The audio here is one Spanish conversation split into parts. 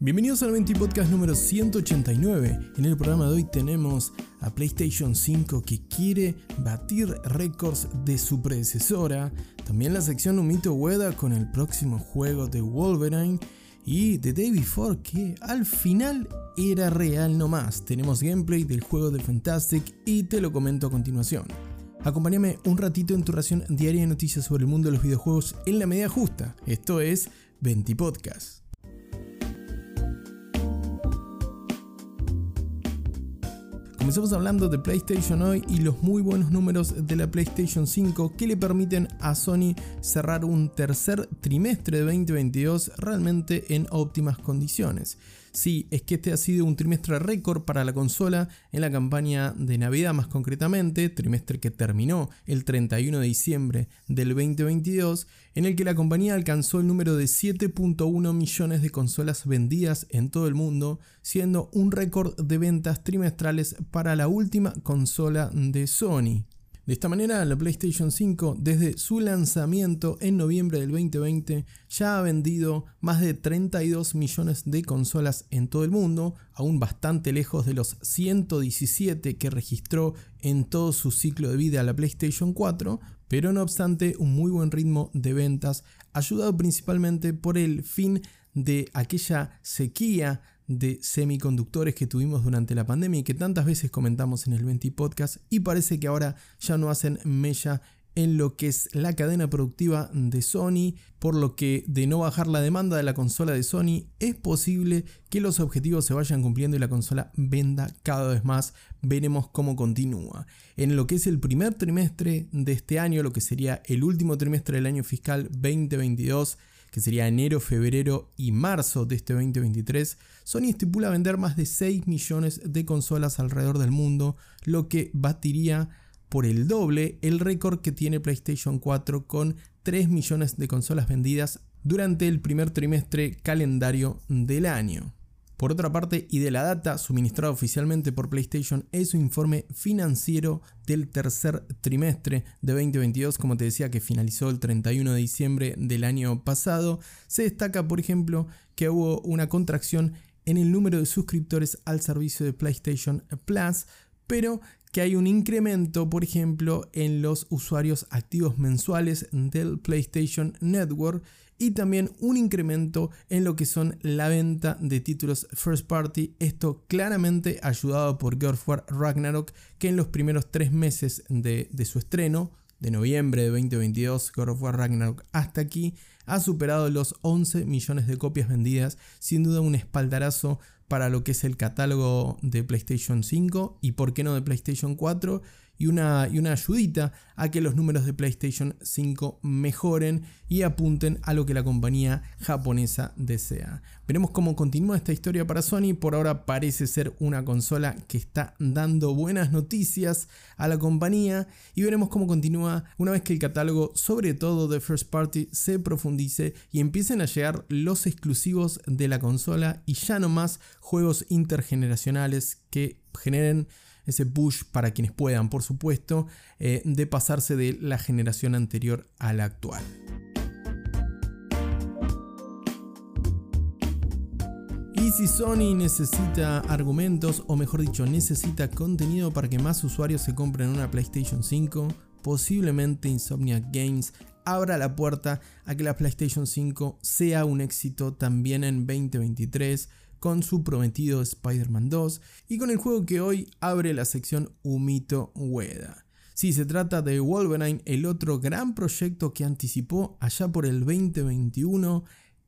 Bienvenidos al 20 Podcast número 189. En el programa de hoy tenemos a PlayStation 5 que quiere batir récords de su predecesora, también la sección Humito Ueda con el próximo juego de Wolverine y The Day Before que al final era real nomás. Tenemos gameplay del juego de Fantastic y te lo comento a continuación. Acompáñame un ratito en tu ración diaria de noticias sobre el mundo de los videojuegos en la medida justa. Esto es 20 Podcast. Comenzamos hablando de PlayStation hoy y los muy buenos números de la PlayStation 5 que le permiten a Sony cerrar un tercer trimestre de 2022 realmente en óptimas condiciones. Sí, es que este ha sido un trimestre récord para la consola en la campaña de Navidad más concretamente, trimestre que terminó el 31 de diciembre del 2022, en el que la compañía alcanzó el número de 7.1 millones de consolas vendidas en todo el mundo, siendo un récord de ventas trimestrales para la última consola de Sony. De esta manera, la PlayStation 5, desde su lanzamiento en noviembre del 2020, ya ha vendido más de 32 millones de consolas en todo el mundo, aún bastante lejos de los 117 que registró en todo su ciclo de vida la PlayStation 4, pero no obstante un muy buen ritmo de ventas, ayudado principalmente por el fin de aquella sequía de semiconductores que tuvimos durante la pandemia y que tantas veces comentamos en el 20 podcast y parece que ahora ya no hacen mella en lo que es la cadena productiva de Sony, por lo que de no bajar la demanda de la consola de Sony es posible que los objetivos se vayan cumpliendo y la consola venda cada vez más. Veremos cómo continúa. En lo que es el primer trimestre de este año, lo que sería el último trimestre del año fiscal 2022, que sería enero, febrero y marzo de este 2023, Sony estipula vender más de 6 millones de consolas alrededor del mundo, lo que batiría por el doble el récord que tiene PlayStation 4 con 3 millones de consolas vendidas durante el primer trimestre calendario del año. Por otra parte, y de la data suministrada oficialmente por PlayStation es su informe financiero del tercer trimestre de 2022, como te decía que finalizó el 31 de diciembre del año pasado, se destaca por ejemplo que hubo una contracción en el número de suscriptores al servicio de PlayStation Plus, pero que hay un incremento, por ejemplo, en los usuarios activos mensuales del PlayStation Network y también un incremento en lo que son la venta de títulos first party. Esto claramente ayudado por God of War Ragnarok, que en los primeros tres meses de, de su estreno, de noviembre de 2022, God of War Ragnarok hasta aquí, ha superado los 11 millones de copias vendidas, sin duda un espaldarazo para lo que es el catálogo de PlayStation 5 y por qué no de PlayStation 4 y una, y una ayudita a que los números de PlayStation 5 mejoren y apunten a lo que la compañía japonesa desea. Veremos cómo continúa esta historia para Sony. Por ahora parece ser una consola que está dando buenas noticias a la compañía y veremos cómo continúa una vez que el catálogo, sobre todo de First Party, se profundice y empiecen a llegar los exclusivos de la consola y ya no más juegos intergeneracionales que generen ese push para quienes puedan, por supuesto, eh, de pasarse de la generación anterior a la actual. Y si Sony necesita argumentos, o mejor dicho, necesita contenido para que más usuarios se compren una PlayStation 5, posiblemente Insomniac Games abra la puerta a que la PlayStation 5 sea un éxito también en 2023 con su prometido Spider-Man 2 y con el juego que hoy abre la sección Humito Ueda. Si se trata de Wolverine, el otro gran proyecto que anticipó allá por el 2021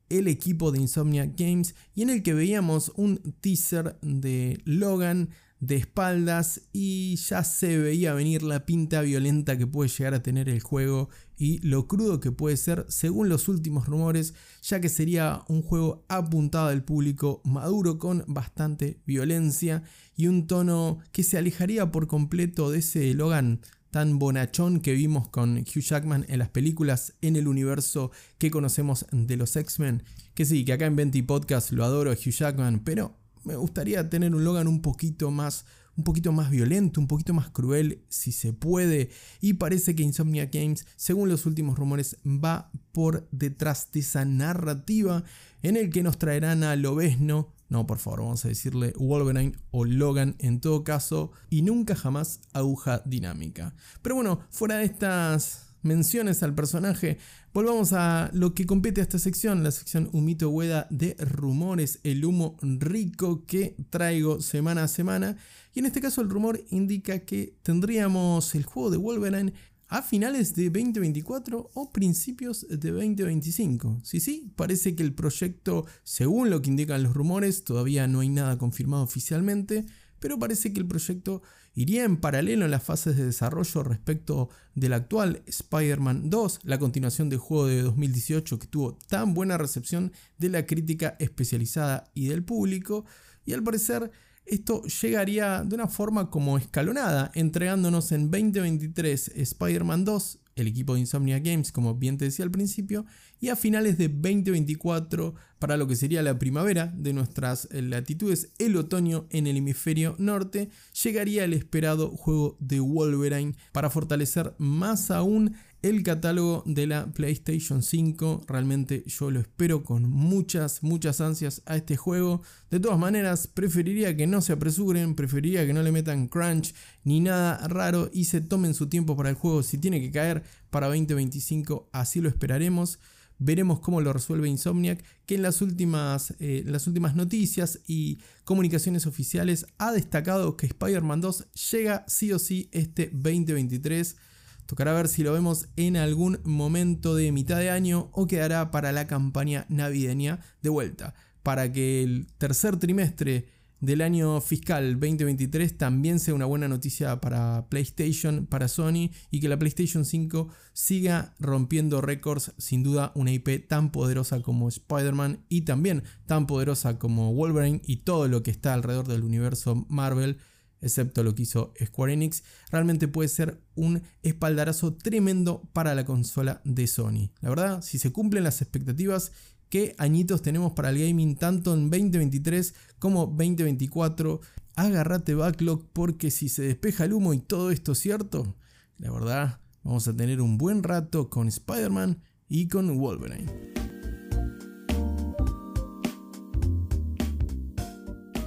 el equipo de Insomnia Games y en el que veíamos un teaser de Logan de espaldas y ya se veía venir la pinta violenta que puede llegar a tener el juego y lo crudo que puede ser según los últimos rumores, ya que sería un juego apuntado al público maduro con bastante violencia y un tono que se alejaría por completo de ese Logan tan bonachón que vimos con Hugh Jackman en las películas en el universo que conocemos de los X-Men. Que sí, que acá en Venti Podcast lo adoro Hugh Jackman, pero me gustaría tener un Logan un poquito más un poquito más violento, un poquito más cruel si se puede. Y parece que Insomnia Games, según los últimos rumores, va por detrás de esa narrativa en el que nos traerán a Lobesno. No, por favor, vamos a decirle Wolverine o Logan en todo caso. Y nunca jamás aguja dinámica. Pero bueno, fuera de estas menciones al personaje, volvamos a lo que compete a esta sección, la sección Humito Hueda de rumores, el humo rico que traigo semana a semana. Y en este caso el rumor indica que tendríamos el juego de Wolverine a finales de 2024 o principios de 2025. Sí, sí, parece que el proyecto, según lo que indican los rumores, todavía no hay nada confirmado oficialmente, pero parece que el proyecto iría en paralelo en las fases de desarrollo respecto del actual Spider-Man 2, la continuación del juego de 2018 que tuvo tan buena recepción de la crítica especializada y del público, y al parecer esto llegaría de una forma como escalonada, entregándonos en 2023 Spider-Man 2, el equipo de Insomnia Games, como bien te decía al principio, y a finales de 2024, para lo que sería la primavera de nuestras eh, latitudes, el otoño en el hemisferio norte, llegaría el esperado juego de Wolverine para fortalecer más aún el catálogo de la PlayStation 5. Realmente yo lo espero con muchas, muchas ansias a este juego. De todas maneras, preferiría que no se apresuren, preferiría que no le metan crunch ni nada raro y se tomen su tiempo para el juego. Si tiene que caer para 2025, así lo esperaremos. Veremos cómo lo resuelve Insomniac, que en las últimas, eh, las últimas noticias y comunicaciones oficiales ha destacado que Spider-Man 2 llega sí o sí este 2023. Tocará ver si lo vemos en algún momento de mitad de año o quedará para la campaña navideña de vuelta, para que el tercer trimestre del año fiscal 2023 también sea una buena noticia para PlayStation, para Sony y que la PlayStation 5 siga rompiendo récords, sin duda una IP tan poderosa como Spider-Man y también tan poderosa como Wolverine y todo lo que está alrededor del universo Marvel, excepto lo que hizo Square Enix, realmente puede ser un espaldarazo tremendo para la consola de Sony. La verdad, si se cumplen las expectativas qué añitos tenemos para el gaming tanto en 2023 como 2024. Agárrate backlog porque si se despeja el humo y todo esto es cierto, la verdad vamos a tener un buen rato con Spider-Man y con Wolverine.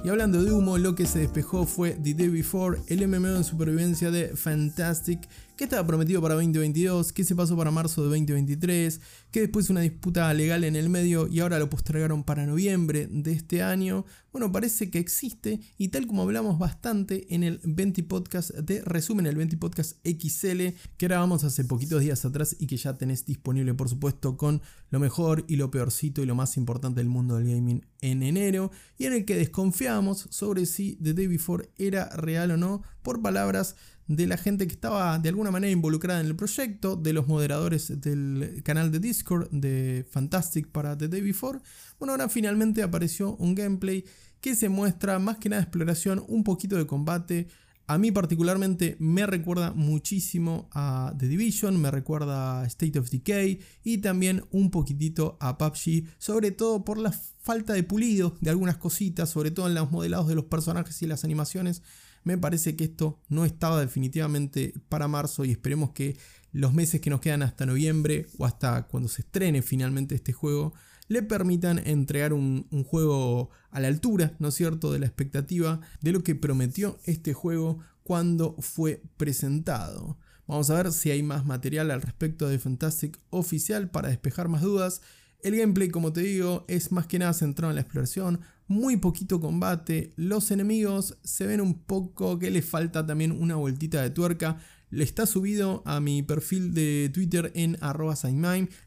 Y hablando de humo, lo que se despejó fue The Day Before, el MMO en supervivencia de Fantastic, que estaba prometido para 2022, que se pasó para marzo de 2023, que después una disputa legal en el medio y ahora lo postergaron para noviembre de este año. Bueno, parece que existe y tal como hablamos bastante en el 20 Podcast de resumen, el 20 Podcast XL, que grabamos hace poquitos días atrás y que ya tenés disponible por supuesto con lo mejor y lo peorcito y lo más importante del mundo del gaming en enero, y en el que desconfiamos sobre si The Day Before era real o no por palabras de la gente que estaba de alguna manera involucrada en el proyecto, de los moderadores del canal de Discord de Fantastic para The Day Before. Bueno, ahora finalmente apareció un gameplay que se muestra más que nada exploración, un poquito de combate. A mí particularmente me recuerda muchísimo a The Division, me recuerda a State of Decay y también un poquitito a PUBG, sobre todo por la falta de pulido de algunas cositas, sobre todo en los modelados de los personajes y las animaciones. Me parece que esto no estaba definitivamente para marzo y esperemos que los meses que nos quedan hasta noviembre o hasta cuando se estrene finalmente este juego le permitan entregar un, juego a la altura, ¿no es cierto?, de la expectativa de lo que prometió este juego cuando fue presentado. Vamos a ver si hay más material al respecto de Fantastic oficial para despejar más dudas. El gameplay, como te digo, es más que nada centrado en la exploración, muy poquito combate, los enemigos se ven un poco que le falta también una vueltita de tuerca. Le está subido a mi perfil de Twitter en arroba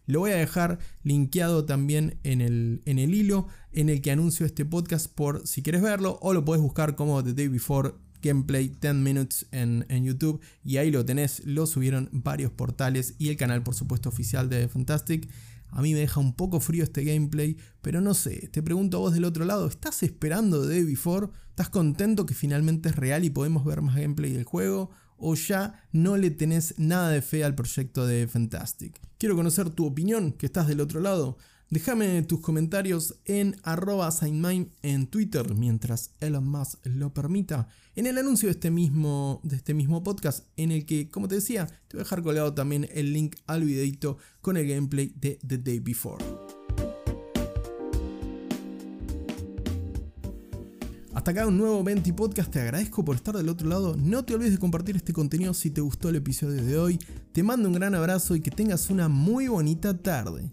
Lo voy a dejar linkeado también en el, en el hilo en el que anuncio este podcast por si quieres verlo o lo puedes buscar como The Day Before Gameplay 10 Minutes en, en, YouTube y ahí lo tenés, lo subieron varios portales y el canal por supuesto oficial de Fantastic. A mí me deja un poco frío este gameplay, pero no sé, te pregunto a vos del otro lado, ¿estás esperando de Day Before? ¿Estás contento que finalmente es real y podemos ver más gameplay del juego? ¿O ya no le tenés nada de fe al proyecto de Fantastic? Quiero conocer tu opinión, que estás del otro lado. Déjame tus comentarios en arroba en Twitter mientras Elon Musk lo permita. En el anuncio de este, mismo, de este mismo podcast en el que, como te decía, te voy a dejar colgado también el link al videito con el gameplay de The Day Before. Hasta acá un nuevo 20 Podcast, te agradezco por estar del otro lado, no te olvides de compartir este contenido si te gustó el episodio de hoy, te mando un gran abrazo y que tengas una muy bonita tarde.